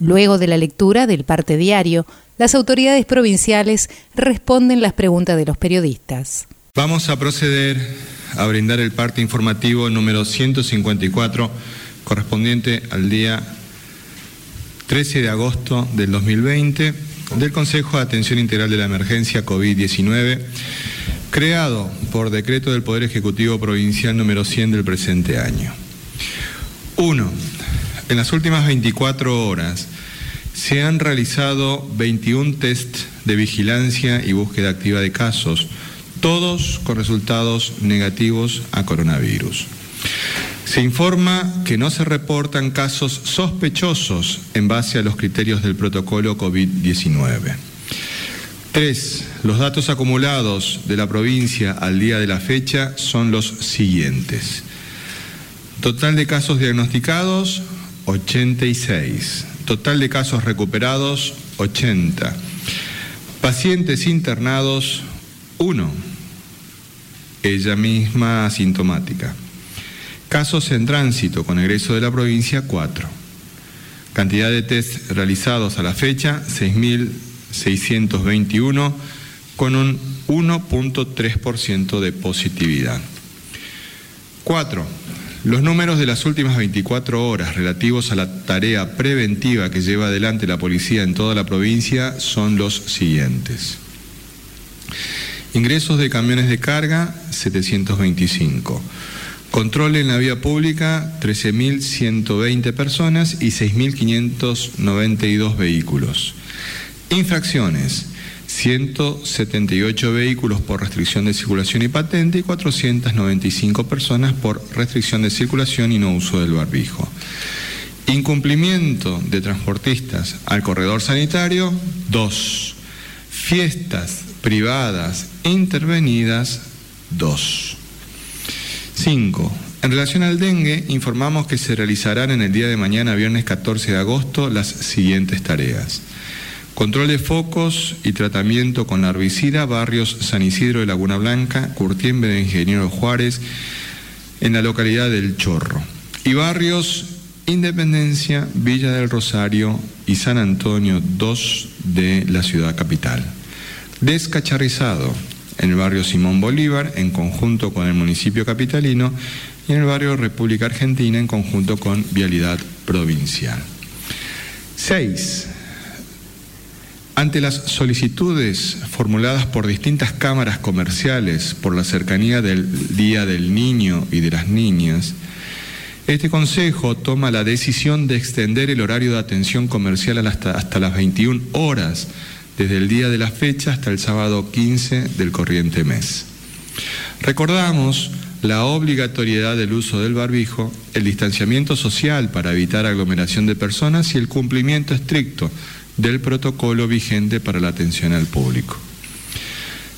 Luego de la lectura del parte diario, las autoridades provinciales responden las preguntas de los periodistas. Vamos a proceder a brindar el parte informativo número 154 correspondiente al día 13 de agosto del 2020 del Consejo de Atención Integral de la Emergencia COVID-19, creado por decreto del Poder Ejecutivo Provincial número 100 del presente año. 1. En las últimas 24 horas se han realizado 21 test de vigilancia y búsqueda activa de casos, todos con resultados negativos a coronavirus. Se informa que no se reportan casos sospechosos en base a los criterios del protocolo COVID-19. 3. Los datos acumulados de la provincia al día de la fecha son los siguientes. Total de casos diagnosticados, 86. Total de casos recuperados, 80. Pacientes internados, 1. Ella misma asintomática. Casos en tránsito con egreso de la provincia, 4. Cantidad de test realizados a la fecha, 6.621, con un 1.3% de positividad. 4. Los números de las últimas 24 horas relativos a la tarea preventiva que lleva adelante la policía en toda la provincia son los siguientes. Ingresos de camiones de carga, 725. Control en la vía pública, 13.120 personas y 6.592 vehículos. Infracciones, 178 vehículos por restricción de circulación y patente y 495 personas por restricción de circulación y no uso del barbijo. Incumplimiento de transportistas al corredor sanitario, 2. Fiestas privadas intervenidas, 2. 5. En relación al dengue, informamos que se realizarán en el día de mañana, viernes 14 de agosto, las siguientes tareas. Control de focos y tratamiento con la herbicida, barrios San Isidro de Laguna Blanca, Curtiembre de Ingeniero Juárez, en la localidad del Chorro. Y barrios Independencia, Villa del Rosario y San Antonio 2 de la ciudad capital. Descacharrizado en el barrio Simón Bolívar, en conjunto con el municipio capitalino, y en el barrio República Argentina, en conjunto con Vialidad Provincial. 6 ante las solicitudes formuladas por distintas cámaras comerciales por la cercanía del Día del Niño y de las Niñas, este Consejo toma la decisión de extender el horario de atención comercial hasta, las 21 horas, desde el día de la fecha hasta el sábado 15 del corriente mes. Recordamos la obligatoriedad del uso del barbijo, el distanciamiento social para evitar aglomeración de personas y el cumplimiento estricto del protocolo vigente para la atención al público.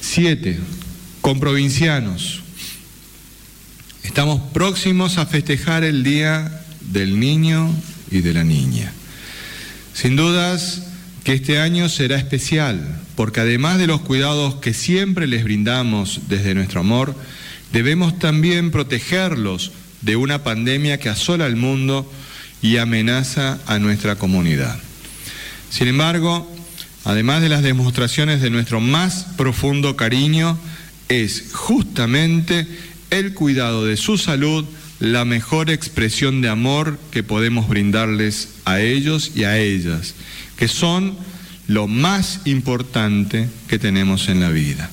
Siete, con provincianos. Estamos próximos a festejar el Día del Niño y de la Niña. Sin dudas que este año será especial, porque además de los cuidados que siempre les brindamos desde nuestro amor, debemos también protegerlos de una pandemia que asola al mundo y amenaza a nuestra comunidad. Sin embargo, además de las demostraciones de nuestro más profundo cariño, es justamente el cuidado de su salud la mejor expresión de amor que podemos brindarles a ellos y a ellas, que son lo más importante que tenemos en la vida.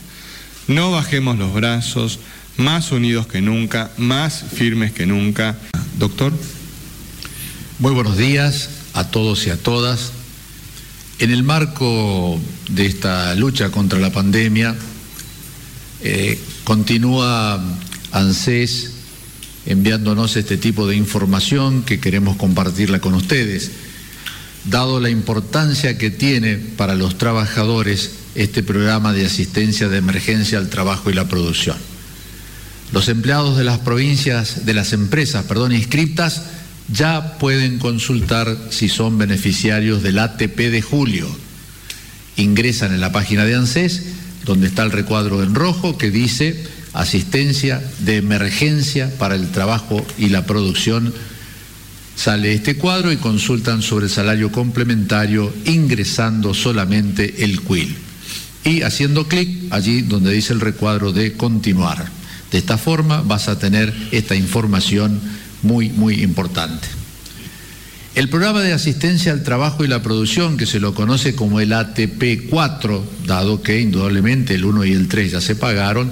No bajemos los brazos, más unidos que nunca, más firmes que nunca. Doctor. Muy buenos días a todos y a todas. En el marco de esta lucha contra la pandemia, eh, continúa ANSES enviándonos este tipo de información que queremos compartirla con ustedes. Dado la importancia que tiene para los trabajadores este programa de asistencia de emergencia al trabajo y la producción. Los empleados de las provincias, de las empresas, perdón, inscriptas, ya pueden consultar si son beneficiarios del ATP de julio. Ingresan en la página de ANSES, donde está el recuadro en rojo que dice asistencia de emergencia para el trabajo y la producción. Sale este cuadro y consultan sobre el salario complementario ingresando solamente el QUIL y haciendo clic allí donde dice el recuadro de continuar. De esta forma vas a tener esta información muy, muy importante. El programa de asistencia al trabajo y la producción, que se lo conoce como el ATP 4, dado que indudablemente el 1 y el 3 ya se pagaron,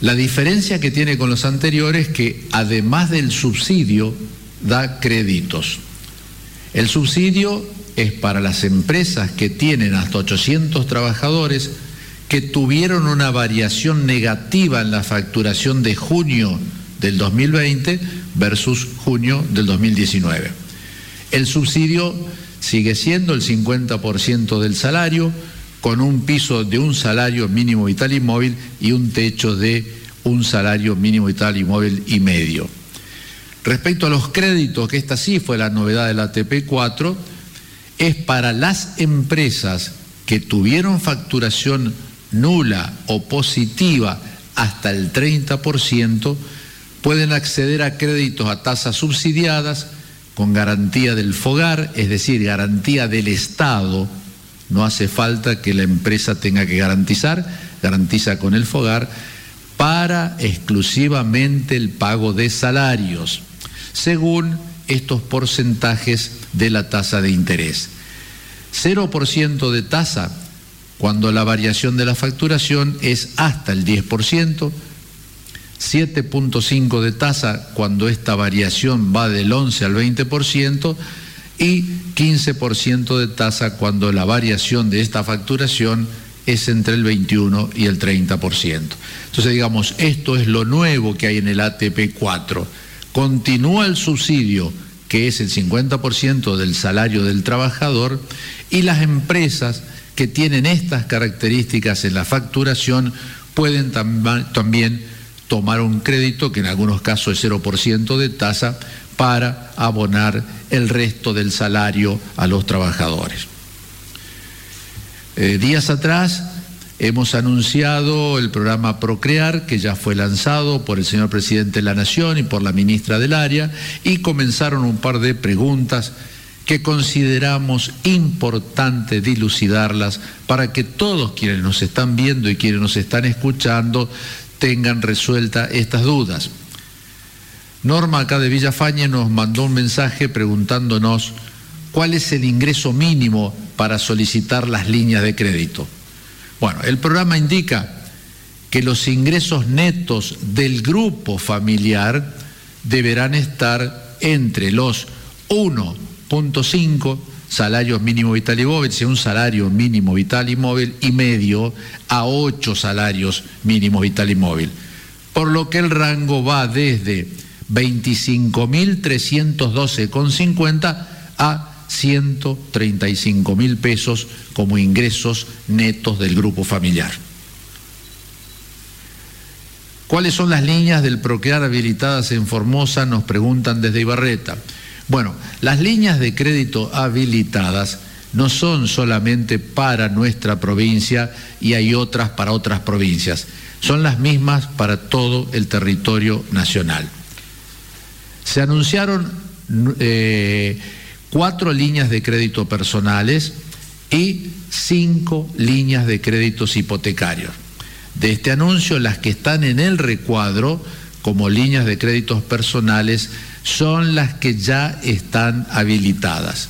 la diferencia que tiene con los anteriores es que además del subsidio da créditos. El subsidio es para las empresas que tienen hasta 800 trabajadores que tuvieron una variación negativa en la facturación de junio del 2020 versus junio del 2019. El subsidio sigue siendo el 50% del salario, con un piso de un salario mínimo vital y móvil y un techo de un salario mínimo vital y móvil y medio. Respecto a los créditos, que esta sí fue la novedad del ATP 4, es para las empresas que tuvieron facturación nula o positiva hasta el 30%, pueden acceder a créditos a tasas subsidiadas con garantía del FOGAR, es decir, garantía del Estado no hace falta que la empresa tenga que garantizar, garantiza con el FOGAR para exclusivamente el pago de salarios, según estos porcentajes de la tasa de interés. 0% de tasa cuando la variación de la facturación es hasta el 10%, 7.5 de tasa cuando esta variación va del 11 al 20%, y 15% de tasa cuando la variación de esta facturación es entre el 21 y el 30%. Entonces, digamos, esto es lo nuevo que hay en el ATP 4. Continúa el subsidio, que es el 50% del salario del trabajador, y las empresas que tienen estas características en la facturación pueden también tomar un crédito, que en algunos casos es 0% de tasa, para abonar el resto del salario a los trabajadores. Eh, días atrás hemos anunciado el programa Procrear, que ya fue lanzado por el señor presidente de la Nación y por la ministra del área, y comenzaron un par de preguntas que consideramos importante dilucidarlas para que todos quienes nos están viendo y quienes nos están escuchando tengan resueltas estas dudas. Norma acá de Villafañe nos mandó un mensaje preguntándonos cuál es el ingreso mínimo para solicitar las líneas de crédito. Bueno, el programa indica que los ingresos netos del grupo familiar deberán estar entre los 1.5 salarios mínimo vital y móvil, si un salario mínimo vital y móvil, y medio a 8 salarios mínimo vital y móvil. Por lo que el rango va desde 25.312,50 a 135 mil pesos como ingresos netos del grupo familiar. ¿Cuáles son las líneas del Procrear habilitadas en Formosa? Nos preguntan desde Ibarreta. Bueno, las líneas de crédito habilitadas no son solamente para nuestra provincia y hay otras para otras provincias, son las mismas para todo el territorio nacional. Se anunciaron eh, cuatro líneas de crédito personales y cinco líneas de créditos hipotecarios. De este anuncio, las que están en el recuadro como líneas de créditos personales son las que ya están habilitadas.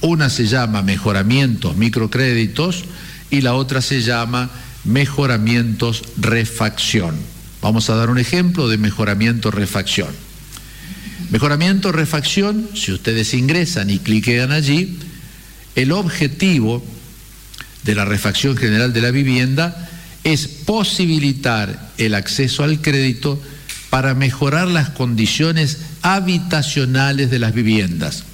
Una se llama mejoramientos microcréditos y la otra se llama mejoramientos refacción. Vamos a dar un ejemplo de mejoramiento refacción. Mejoramiento, refacción, si ustedes ingresan y cliquean allí, el objetivo de la refacción general de la vivienda es posibilitar el acceso al crédito para mejorar las condiciones habitacionales de las viviendas.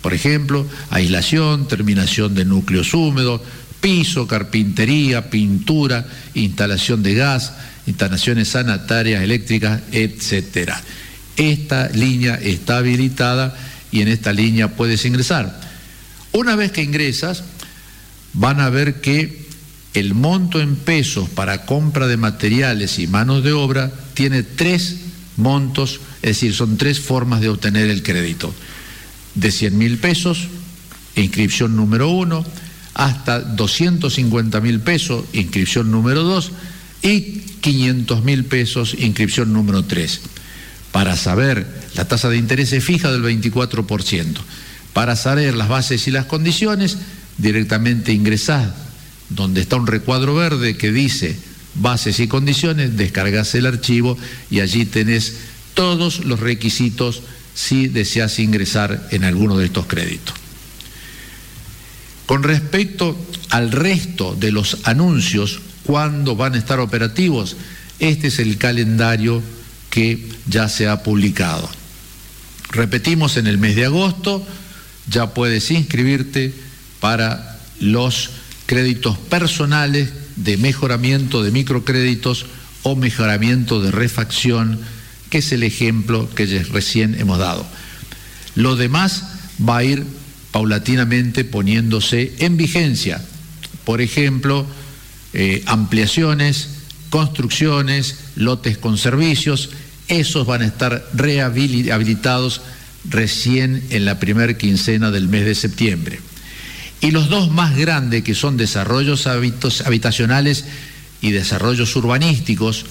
Por ejemplo, aislación, terminación de núcleos húmedos, piso, carpintería, pintura, instalación de gas, instalaciones sanitarias, eléctricas, etcétera. Esta línea está habilitada y en esta línea puedes ingresar. Una vez que ingresas, van a ver que el monto en pesos para compra de materiales y manos de obra tiene tres montos, es decir, son tres formas de obtener el crédito. De 100 mil pesos, inscripción número uno, hasta 250 mil pesos, inscripción número dos, y 500 mil pesos, inscripción número tres. Para saber, la tasa de interés es fija del 24%. Para saber las bases y las condiciones, directamente ingresás donde está un recuadro verde que dice bases y condiciones, descargas el archivo y allí tenés todos los requisitos si deseas ingresar en alguno de estos créditos. Con respecto al resto de los anuncios, ¿cuándo van a estar operativos? Este es el calendario que ya se ha publicado. Repetimos, en el mes de agosto ya puedes inscribirte para los créditos personales de mejoramiento de microcréditos o mejoramiento de refacción, que es el ejemplo que recién hemos dado. Lo demás va a ir paulatinamente poniéndose en vigencia. Por ejemplo, eh, ampliaciones, construcciones, lotes con servicios, esos van a estar rehabilitados recién en la primera quincena del mes de septiembre. Y los dos más grandes, que son desarrollos habitacionales y desarrollos urbanísticos,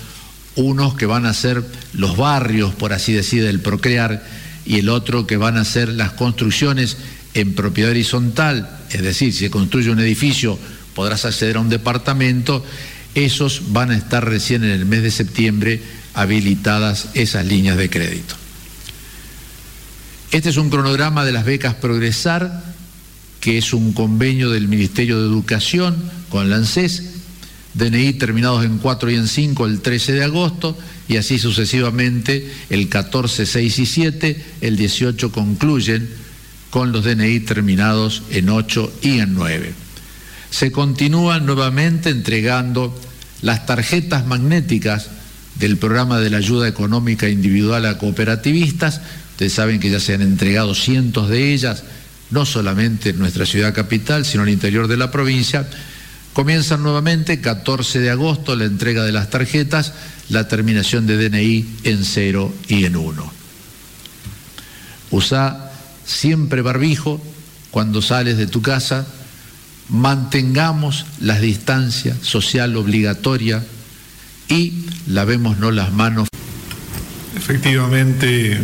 unos que van a ser los barrios, por así decir, del procrear, y el otro que van a ser las construcciones en propiedad horizontal, es decir, si se construye un edificio podrás acceder a un departamento, esos van a estar recién en el mes de septiembre habilitadas esas líneas de crédito. Este es un cronograma de las becas Progresar, que es un convenio del Ministerio de Educación con la ANSES, DNI terminados en 4 y en 5 el 13 de agosto, y así sucesivamente el 14, 6 y 7, el 18 concluyen con los DNI terminados en 8 y en 9. Se continúan nuevamente entregando las tarjetas magnéticas del programa de la ayuda económica individual a cooperativistas. Ustedes saben que ya se han entregado cientos de ellas, no solamente en nuestra ciudad capital, sino en el interior de la provincia. Comienzan nuevamente 14 de agosto la entrega de las tarjetas, la terminación de DNI en 0 y en 1. Usa siempre barbijo cuando sales de tu casa, mantengamos la distancia social obligatoria y lavémonos las manos. Efectivamente,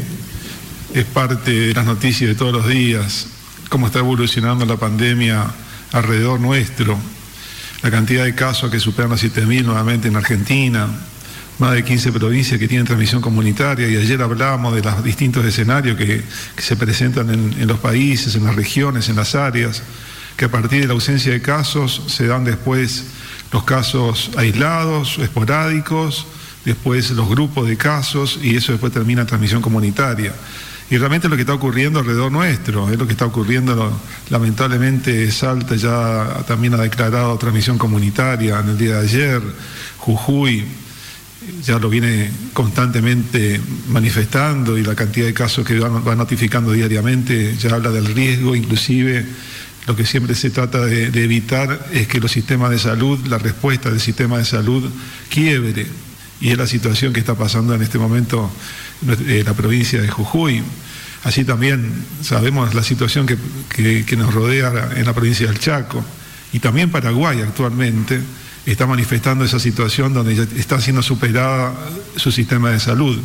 es parte de las noticias de todos los días, cómo está evolucionando la pandemia alrededor nuestro, la cantidad de casos que superan los 7.000 nuevamente en Argentina, más de 15 provincias que tienen transmisión comunitaria y ayer hablábamos de los distintos escenarios que, se presentan en, los países, en las regiones, en las áreas, que a partir de la ausencia de casos se dan después los casos aislados, esporádicos, después los grupos de casos y eso después termina transmisión comunitaria. Y realmente lo que está ocurriendo alrededor nuestro, es lo que está ocurriendo, lamentablemente Salta ya también ha declarado transmisión comunitaria en el día de ayer, Jujuy, ya lo viene constantemente manifestando y la cantidad de casos que va, notificando diariamente ya habla del riesgo, inclusive lo que siempre se trata de, evitar es que los sistemas de salud, la respuesta del sistema de salud quiebre. Y es la situación que está pasando en este momento en la provincia de Jujuy. Así también sabemos la situación que, que nos rodea en la provincia del Chaco y también Paraguay actualmente está manifestando esa situación donde está siendo superada su sistema de salud.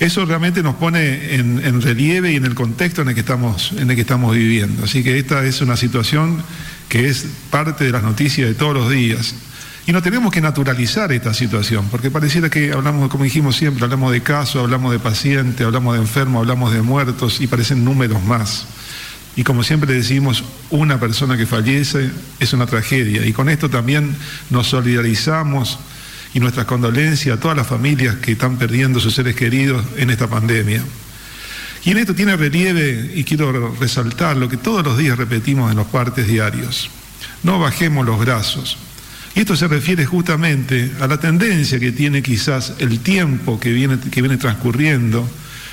Eso realmente nos pone en, relieve y en el contexto en el, que estamos, en el que estamos viviendo. Así que esta es una situación que es parte de las noticias de todos los días. Y no tenemos que naturalizar esta situación, porque pareciera que hablamos, como dijimos siempre, hablamos de casos, hablamos de pacientes, hablamos de enfermos, hablamos de muertos y parecen números más. Y como siempre decimos, una persona que fallece es una tragedia. Y con esto también nos solidarizamos y nuestras condolencias a todas las familias que están perdiendo sus seres queridos en esta pandemia. Y en esto tiene relieve, y quiero resaltar lo que todos los días repetimos en los partes diarios. no bajemos los brazos. Y esto se refiere justamente a la tendencia que tiene quizás el tiempo que viene, que viene transcurriendo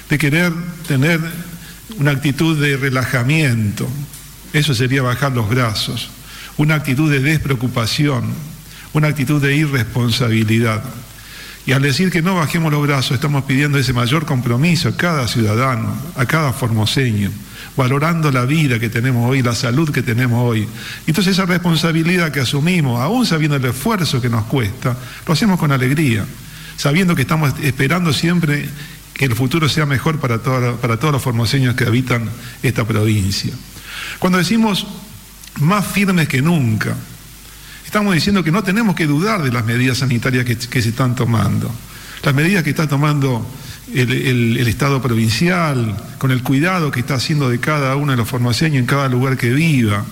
de querer tener una actitud de relajamiento. Eso sería bajar los brazos. Una actitud de despreocupación, una actitud de irresponsabilidad. Y al decir que no bajemos los brazos, estamos pidiendo ese mayor compromiso a cada ciudadano, a cada formoseño, valorando la vida que tenemos hoy, la salud que tenemos hoy. Entonces esa responsabilidad que asumimos, aún sabiendo el esfuerzo que nos cuesta, lo hacemos con alegría, sabiendo que estamos esperando siempre que el futuro sea mejor para, para todos los formoseños que habitan esta provincia. Cuando decimos más firmes que nunca, Estamos diciendo que no tenemos que dudar de las medidas sanitarias que, se están tomando. Las medidas que está tomando el, Estado provincial, con el cuidado que está haciendo de cada uno de los formaseños en cada lugar que viva.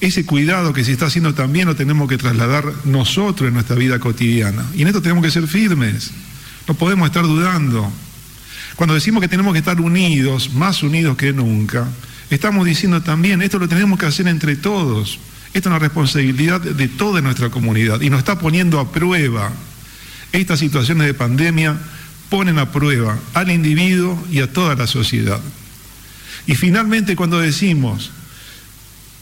Ese cuidado que se está haciendo también lo tenemos que trasladar nosotros en nuestra vida cotidiana. Y en esto tenemos que ser firmes. No podemos estar dudando. Cuando decimos que tenemos que estar unidos, más unidos que nunca, estamos diciendo también, esto lo tenemos que hacer entre todos. Esta es una responsabilidad de toda nuestra comunidad y nos está poniendo a prueba. Estas situaciones de pandemia ponen a prueba al individuo y a toda la sociedad. Y finalmente cuando decimos,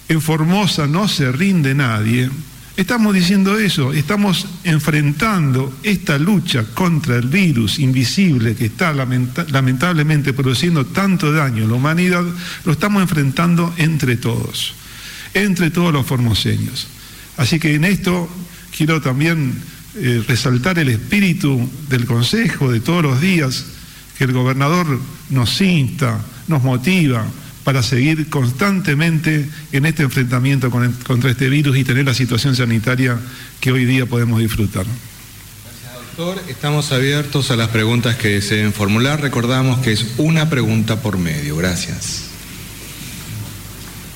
en Formosa no se rinde nadie, estamos diciendo eso, estamos enfrentando esta lucha contra el virus invisible que está lamentablemente produciendo tanto daño a la humanidad, lo estamos enfrentando entre todos entre todos los formoseños. Así que en esto quiero también eh, resaltar el espíritu del Consejo de todos los días, que el gobernador nos insta, nos motiva para seguir constantemente en este enfrentamiento contra este virus y tener la situación sanitaria que hoy día podemos disfrutar. Gracias, doctor. Estamos abiertos a las preguntas que deseen formular. Recordamos que es una pregunta por medio. Gracias.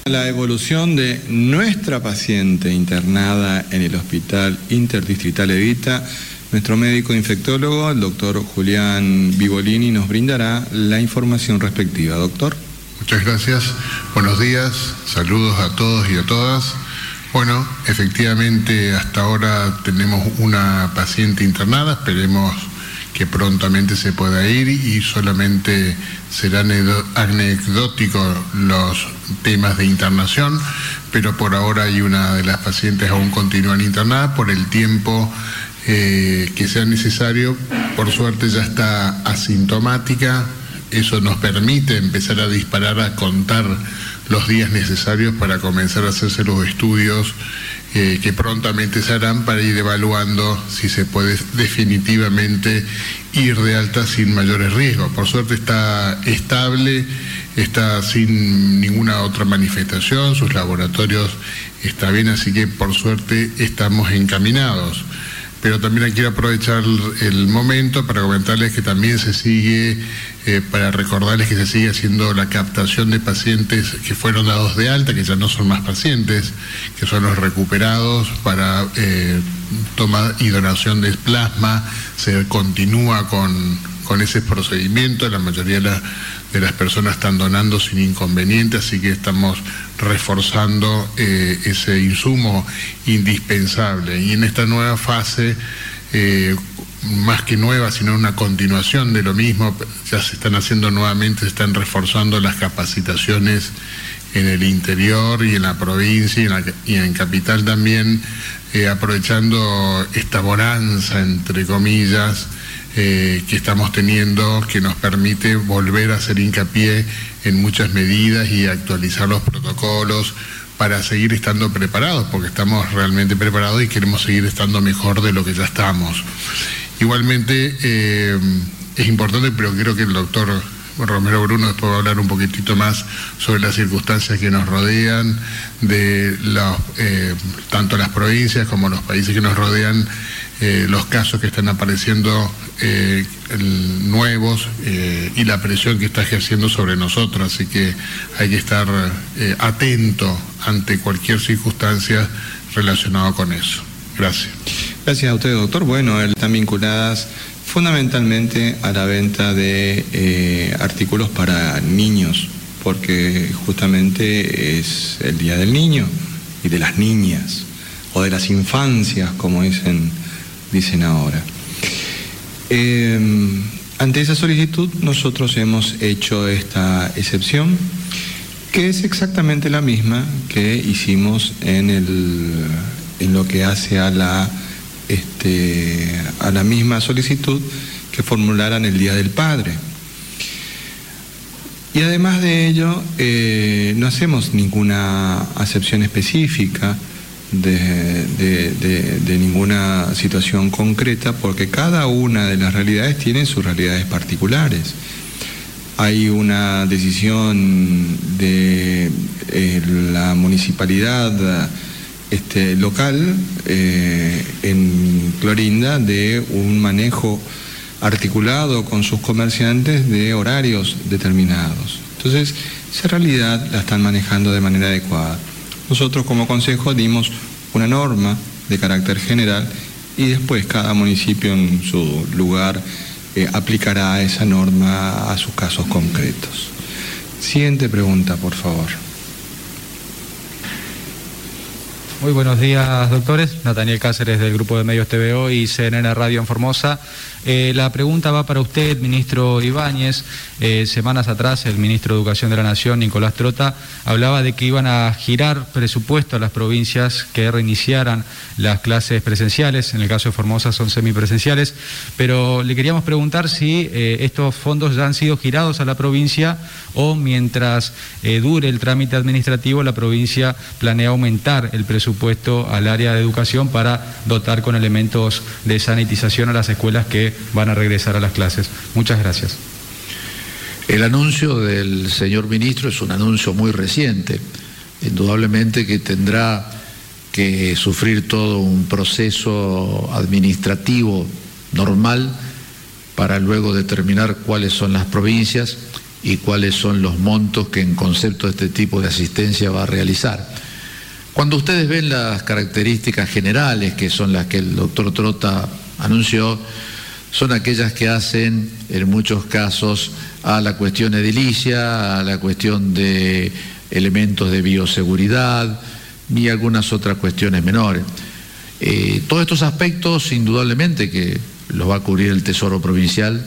La evolución de nuestra paciente internada en el Hospital Interdistrital Evita, nuestro médico infectólogo, el doctor Julián Vivolini, nos brindará la información respectiva. Doctor. Muchas gracias. Buenos días. Saludos a todos y a todas. Bueno, efectivamente hasta ahora tenemos una paciente internada. Esperemos que prontamente se pueda ir y solamente serán anecdóticos los temas de internación, pero por ahora hay una de las pacientes aún continúan internada por el tiempo eh, que sea necesario. Por suerte ya está asintomática, eso nos permite empezar a disparar, a contar los días necesarios para comenzar a hacerse los estudios que prontamente se harán para ir evaluando si se puede definitivamente ir de alta sin mayores riesgos. Por suerte está estable, está sin ninguna otra manifestación, sus laboratorios están bien, así que por suerte estamos encaminados pero también quiero aprovechar el momento para comentarles que también se sigue, eh, para recordarles que se sigue haciendo la captación de pacientes que fueron dados de alta, que ya no son más pacientes, que son los recuperados para eh, toma y donación de plasma, se continúa con, con ese procedimiento, la mayoría de, de las personas están donando sin inconveniente, así que estamos reforzando eh, ese insumo indispensable. Y en esta nueva fase, eh, más que nueva, sino una continuación de lo mismo, ya se están haciendo nuevamente, se están reforzando las capacitaciones en el interior y en la provincia y en, capital también, eh, aprovechando esta bonanza, entre comillas, que estamos teniendo, que nos permite volver a hacer hincapié en muchas medidas y actualizar los protocolos para seguir estando preparados, porque estamos realmente preparados y queremos seguir estando mejor de lo que ya estamos. Igualmente eh, es importante, pero creo que el doctor Romero Bruno después va a hablar un poquitito más sobre las circunstancias que nos rodean, de eh, tanto las provincias como los países que nos rodean, eh, los casos que están apareciendo eh, nuevos eh, y la presión que está ejerciendo sobre nosotros. Así que hay que estar atento ante cualquier circunstancia relacionada con eso. Gracias. Gracias a usted, doctor. Bueno, están vinculadas fundamentalmente a la venta de artículos para niños, porque justamente es el Día del Niño y de las niñas o de las infancias, como dicen, dicen ahora. Eh, ante esa solicitud nosotros hemos hecho esta excepción, que es exactamente la misma que hicimos en, el, en lo que hace a la, este, a la misma solicitud que formularan el Día del Padre. Y además de ello, eh, no hacemos ninguna acepción específica de, ninguna situación concreta porque cada una de las realidades tiene sus realidades particulares. Hay una decisión de eh, la municipalidad este, local eh, en Clorinda de un manejo articulado con sus comerciantes de horarios determinados. Entonces, esa realidad la están manejando de manera adecuada. Nosotros como consejo dimos una norma de carácter general y después cada municipio en su lugar eh, aplicará esa norma a sus casos concretos. Siguiente pregunta, por favor. Muy buenos días, doctores. Nathaniel Cáceres del Grupo de Medios TVO y CNN Radio en Formosa. Eh, la pregunta va para usted, ministro Ibáñez. Eh, semanas atrás, el ministro de Educación de la Nación, Nicolás Trota, hablaba de que iban a girar presupuesto a las provincias que reiniciaran las clases presenciales. En el caso de Formosa son semipresenciales. Pero le queríamos preguntar si eh, estos fondos ya han sido girados a la provincia o mientras dure el trámite administrativo, la provincia planea aumentar el presupuesto presupuesto al área de educación para dotar con elementos de sanitización a las escuelas que van a regresar a las clases. Muchas gracias. El anuncio del señor ministro es un anuncio muy reciente, indudablemente que tendrá que sufrir todo un proceso administrativo normal para luego determinar cuáles son las provincias y cuáles son los montos que en concepto de este tipo de asistencia va a realizar. Cuando ustedes ven las características generales, que son las que el doctor Trota anunció, son aquellas que hacen en muchos casos a la cuestión edilicia, a la cuestión de elementos de bioseguridad y algunas otras cuestiones menores. Eh, todos estos aspectos, indudablemente, que los va a cubrir el Tesoro Provincial,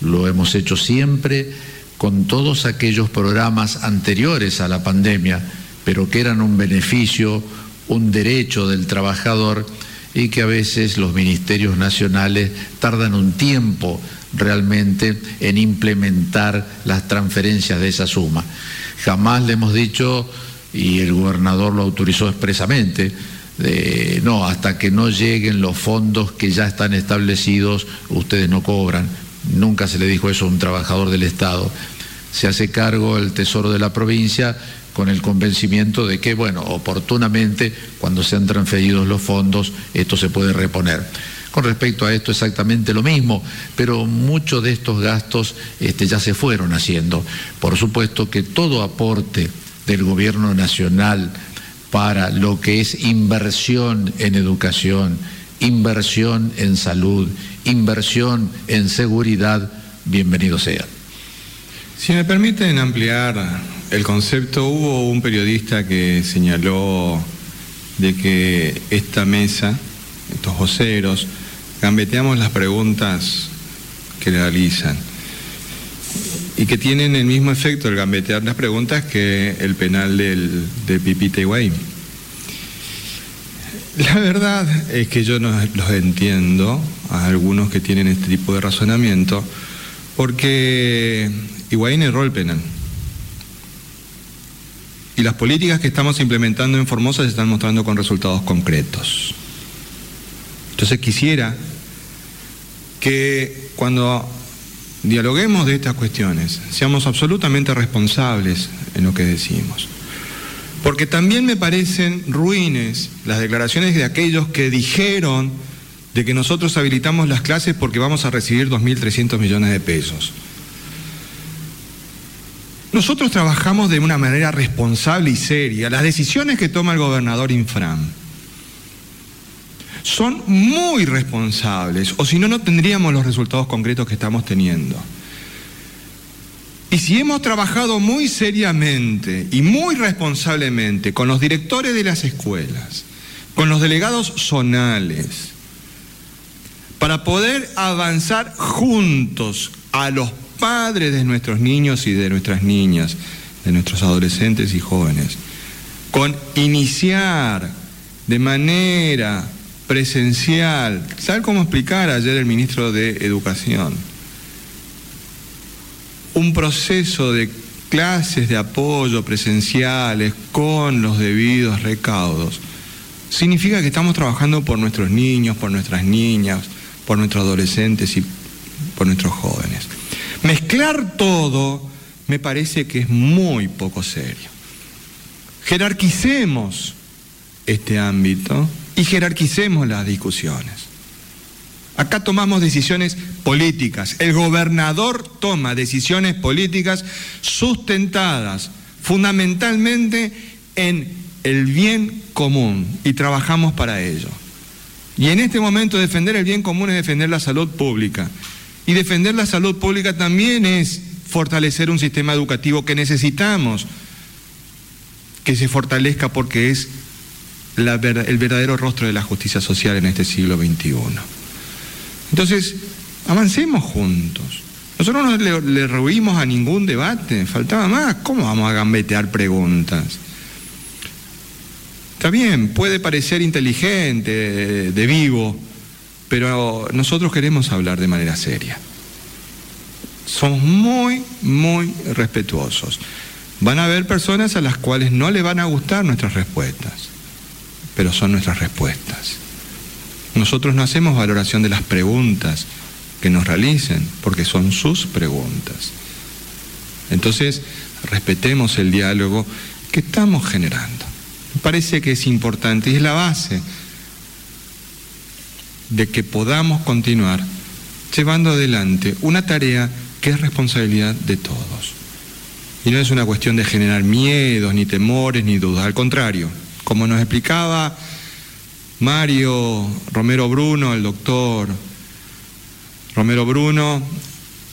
lo hemos hecho siempre con todos aquellos programas anteriores a la pandemia pero que eran un beneficio, un derecho del trabajador y que a veces los ministerios nacionales tardan un tiempo realmente en implementar las transferencias de esa suma. Jamás le hemos dicho, y el gobernador lo autorizó expresamente, no, hasta que no lleguen los fondos que ya están establecidos, ustedes no cobran. Nunca se le dijo eso a un trabajador del Estado. Se hace cargo el Tesoro de la provincia con el convencimiento de que, bueno, oportunamente, cuando sean transferidos los fondos, esto se puede reponer. Con respecto a esto exactamente lo mismo, pero muchos de estos gastos este, ya se fueron haciendo. Por supuesto que todo aporte del gobierno nacional para lo que es inversión en educación, inversión en salud, inversión en seguridad, bienvenido sea. Si me permiten ampliar el concepto, hubo un periodista que señaló de que esta mesa, estos voceros, gambeteamos las preguntas que realizan y que tienen el mismo efecto el gambetear las preguntas que el penal del, del Pipita Higuaín. La verdad es que yo no los entiendo a algunos que tienen este tipo de razonamiento, porque Higuaín erró el penal. Y las políticas que estamos implementando en Formosa se están mostrando con resultados concretos. Entonces quisiera que cuando dialoguemos de estas cuestiones seamos absolutamente responsables en lo que decimos. Porque también me parecen ruines las declaraciones de aquellos que dijeron de que nosotros habilitamos las clases porque vamos a recibir 2.300 millones de pesos. Nosotros trabajamos de una manera responsable y seria. Las decisiones que toma el gobernador Infram son muy responsables, o si no, no tendríamos los resultados concretos que estamos teniendo. Y si hemos trabajado muy seriamente y muy responsablemente con los directores de las escuelas, con los delegados zonales, para poder avanzar juntos a los padres de nuestros niños y de nuestras niñas, de nuestros adolescentes y jóvenes, con iniciar de manera presencial, ¿sabe cómo explicar ayer el ministro de Educación? Un proceso de clases de apoyo presenciales con los debidos recaudos. Significa que estamos trabajando por nuestros niños, por nuestras niñas, por nuestros adolescentes y por nuestros jóvenes. Mezclar todo me parece que es muy poco serio. Jerarquicemos este ámbito y jerarquicemos las discusiones. Acá tomamos decisiones políticas. El gobernador toma decisiones políticas sustentadas fundamentalmente en el bien común y trabajamos para ello. Y en este momento defender el bien común es defender la salud pública. Y defender la salud pública también es fortalecer un sistema educativo que necesitamos que se fortalezca porque es el verdadero rostro de la justicia social en este siglo XXI. Entonces, avancemos juntos. Nosotros no le, le rehuimos a ningún debate, faltaba más. ¿Cómo vamos a gambetear preguntas? Está bien, puede parecer inteligente, de vivo, pero nosotros queremos hablar de manera seria. Somos muy, muy respetuosos. Van a haber personas a las cuales no le van a gustar nuestras respuestas pero son nuestras respuestas. Nosotros no hacemos valoración de las preguntas que nos realicen, porque son sus preguntas. Entonces, respetemos el diálogo que estamos generando. Me parece que es importante y es la base de que podamos continuar llevando adelante una tarea que es responsabilidad de todos. Y no es una cuestión de generar miedos, ni temores, ni dudas, al contrario como nos explicaba Mario Romero Bruno, el doctor Romero Bruno,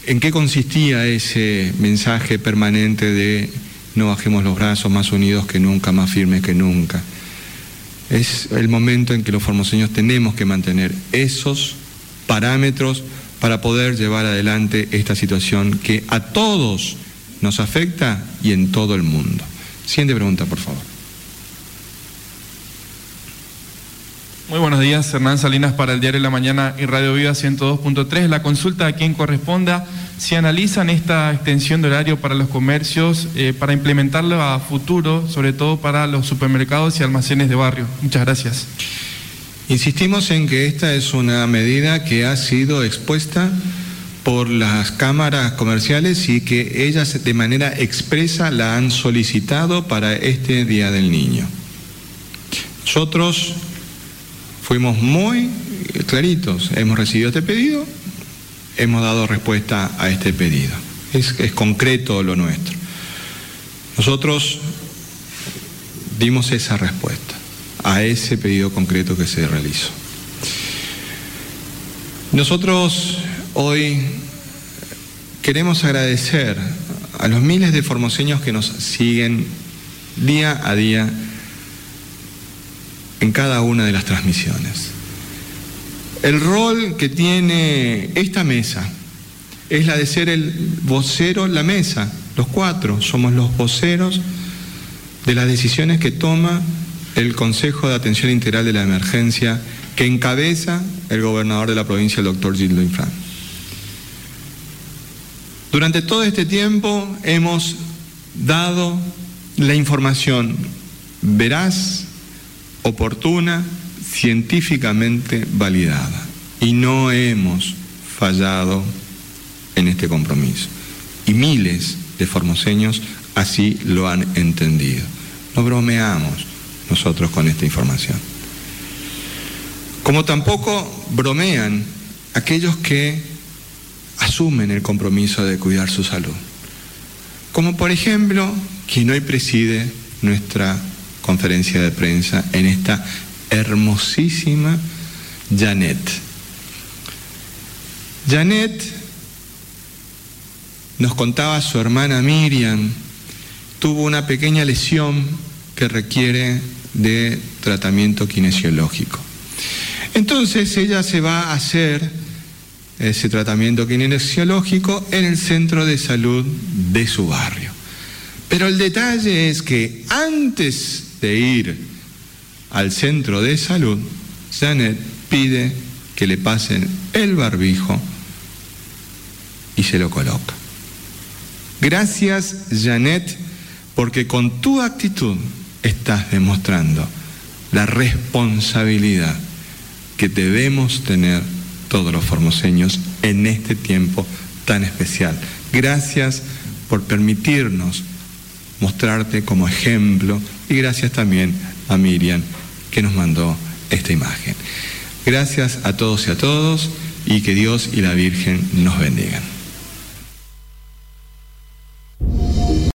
¿en qué consistía ese mensaje permanente de no bajemos los brazos más unidos que nunca, más firmes que nunca? Es el momento en que los formoseños tenemos que mantener esos parámetros para poder llevar adelante esta situación que a todos nos afecta y en todo el mundo. Siguiente pregunta, por favor. Muy buenos días, Hernán Salinas para el Diario de la Mañana y Radio Vida 102.3. La consulta a quien corresponda, si analizan esta extensión de horario para los comercios, eh, para implementarlo a futuro, sobre todo para los supermercados y almacenes de barrio. Muchas gracias. Insistimos en que esta es una medida que ha sido expuesta por las cámaras comerciales y que ellas de manera expresa la han solicitado para este Día del Niño. Nosotros fuimos muy claritos, hemos recibido este pedido, hemos dado respuesta a este pedido. Es, concreto lo nuestro. Nosotros dimos esa respuesta a ese pedido concreto que se realizó. Nosotros hoy queremos agradecer a los miles de formoseños que nos siguen día a día en cada una de las transmisiones. El rol que tiene esta mesa es la de ser el vocero, la mesa, los cuatro somos los voceros de las decisiones que toma el Consejo de Atención Integral de la Emergencia que encabeza el gobernador de la provincia, el doctor Gildo Infran. Durante todo este tiempo hemos dado la información veraz, oportuna, científicamente validada. Y no hemos fallado en este compromiso. Y miles de formoseños así lo han entendido. No bromeamos nosotros con esta información. Como tampoco bromean aquellos que asumen el compromiso de cuidar su salud. Como por ejemplo quien hoy preside nuestra conferencia de prensa en esta hermosísima Janet. Janet nos contaba su hermana Miriam, tuvo una pequeña lesión que requiere de tratamiento kinesiológico. Entonces ella se va a hacer ese tratamiento kinesiológico en el centro de salud de su barrio. Pero el detalle es que antes de ir al centro de salud, Janet pide que le pasen el barbijo y se lo coloca. Gracias, Janet, porque con tu actitud estás demostrando la responsabilidad que debemos tener todos los formoseños en este tiempo tan especial. Gracias por permitirnos mostrarte como ejemplo y gracias también a Miriam que nos mandó esta imagen. Gracias a todos y a todos y que Dios y la Virgen nos bendigan.